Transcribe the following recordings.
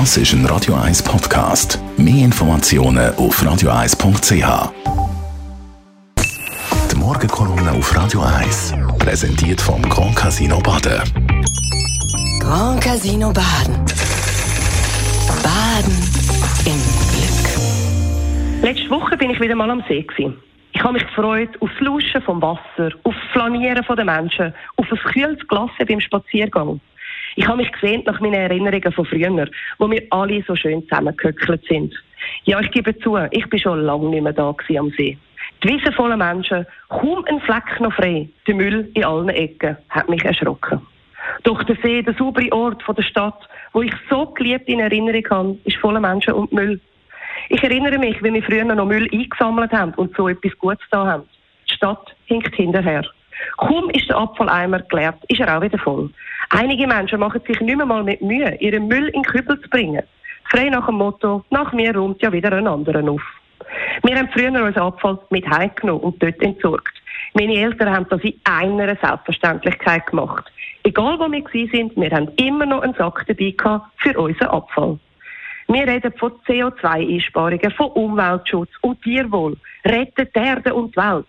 Das ist ein Radio 1 Podcast. Mehr Informationen auf radio1.ch. Die Morgenkolumne auf Radio 1 präsentiert vom Grand Casino Baden. Grand Casino Baden. Baden im Glück. Letzte Woche bin ich wieder mal am See. Gewesen. Ich habe mich gefreut auf das Luschen vom Wasser, auf das Flanieren der Menschen, auf ein kühles Glas beim Spaziergang. Ich habe mich gesehnt nach meinen Erinnerungen von früher, wo wir alle so schön zusammengehöckelt sind. Ja, ich gebe zu, ich bin schon lange nicht mehr da am See. Die Wiese voller Menschen, kaum ein Fleck noch frei, der Müll in allen Ecken, hat mich erschrocken. Doch der See, der saubere Ort der Stadt, wo ich so geliebt in Erinnerung habe, ist voller Menschen und Müll. Ich erinnere mich, wie wir früher noch Müll eingesammelt haben und so etwas Gutes da haben. Die Stadt hinkt hinterher. Kaum ist der Abfalleimer geleert, ist er auch wieder voll. Einige Menschen machen sich nicht mehr mal mit Mühe, ihren Müll in den Kübel zu bringen. Frei nach dem Motto, nach mir räumt ja wieder ein anderer auf. Wir haben früher unseren Abfall mit heimgenommen und dort entsorgt. Meine Eltern haben das in einer Selbstverständlichkeit gemacht. Egal wo wir sind, wir haben immer noch einen Sack dabei gehabt für unseren Abfall. Wir reden von CO2-Einsparungen, von Umweltschutz und Tierwohl, retten die Erde und die Welt.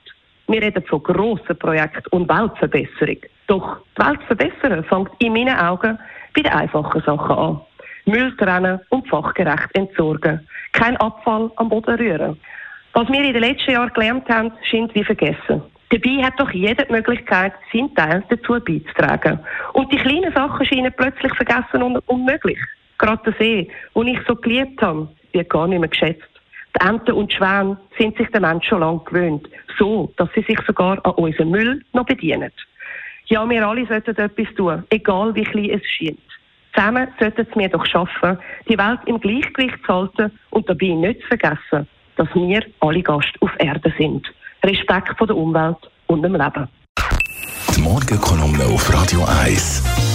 Wir reden von grossen Projekten und Weltverbesserung. Doch die Welt verbessern fängt in meinen Augen bei den einfachen Sachen an. Müll trennen und fachgerecht entsorgen. Kein Abfall am Boden rühren. Was wir in den letzten Jahren gelernt haben, scheint wie vergessen. Dabei hat doch jeder die Möglichkeit, seinen Teil dazu beizutragen. Und die kleinen Sachen scheinen plötzlich vergessen und unmöglich. Gerade der See, den ich so geliebt habe, wird gar nicht mehr geschätzt. Die Enten und Schwäne sind sich der Mensch schon lange gewöhnt. So, dass sie sich sogar an unserem Müll noch bedienen. Ja, wir alle sollten etwas tun, egal wie klein es scheint. Zusammen sollten wir doch schaffen, die Welt im Gleichgewicht zu halten und dabei nicht zu vergessen, dass wir alle Gast auf Erde sind. Respekt vor der Umwelt und dem Leben. Die Morgenkolumne auf Radio 1.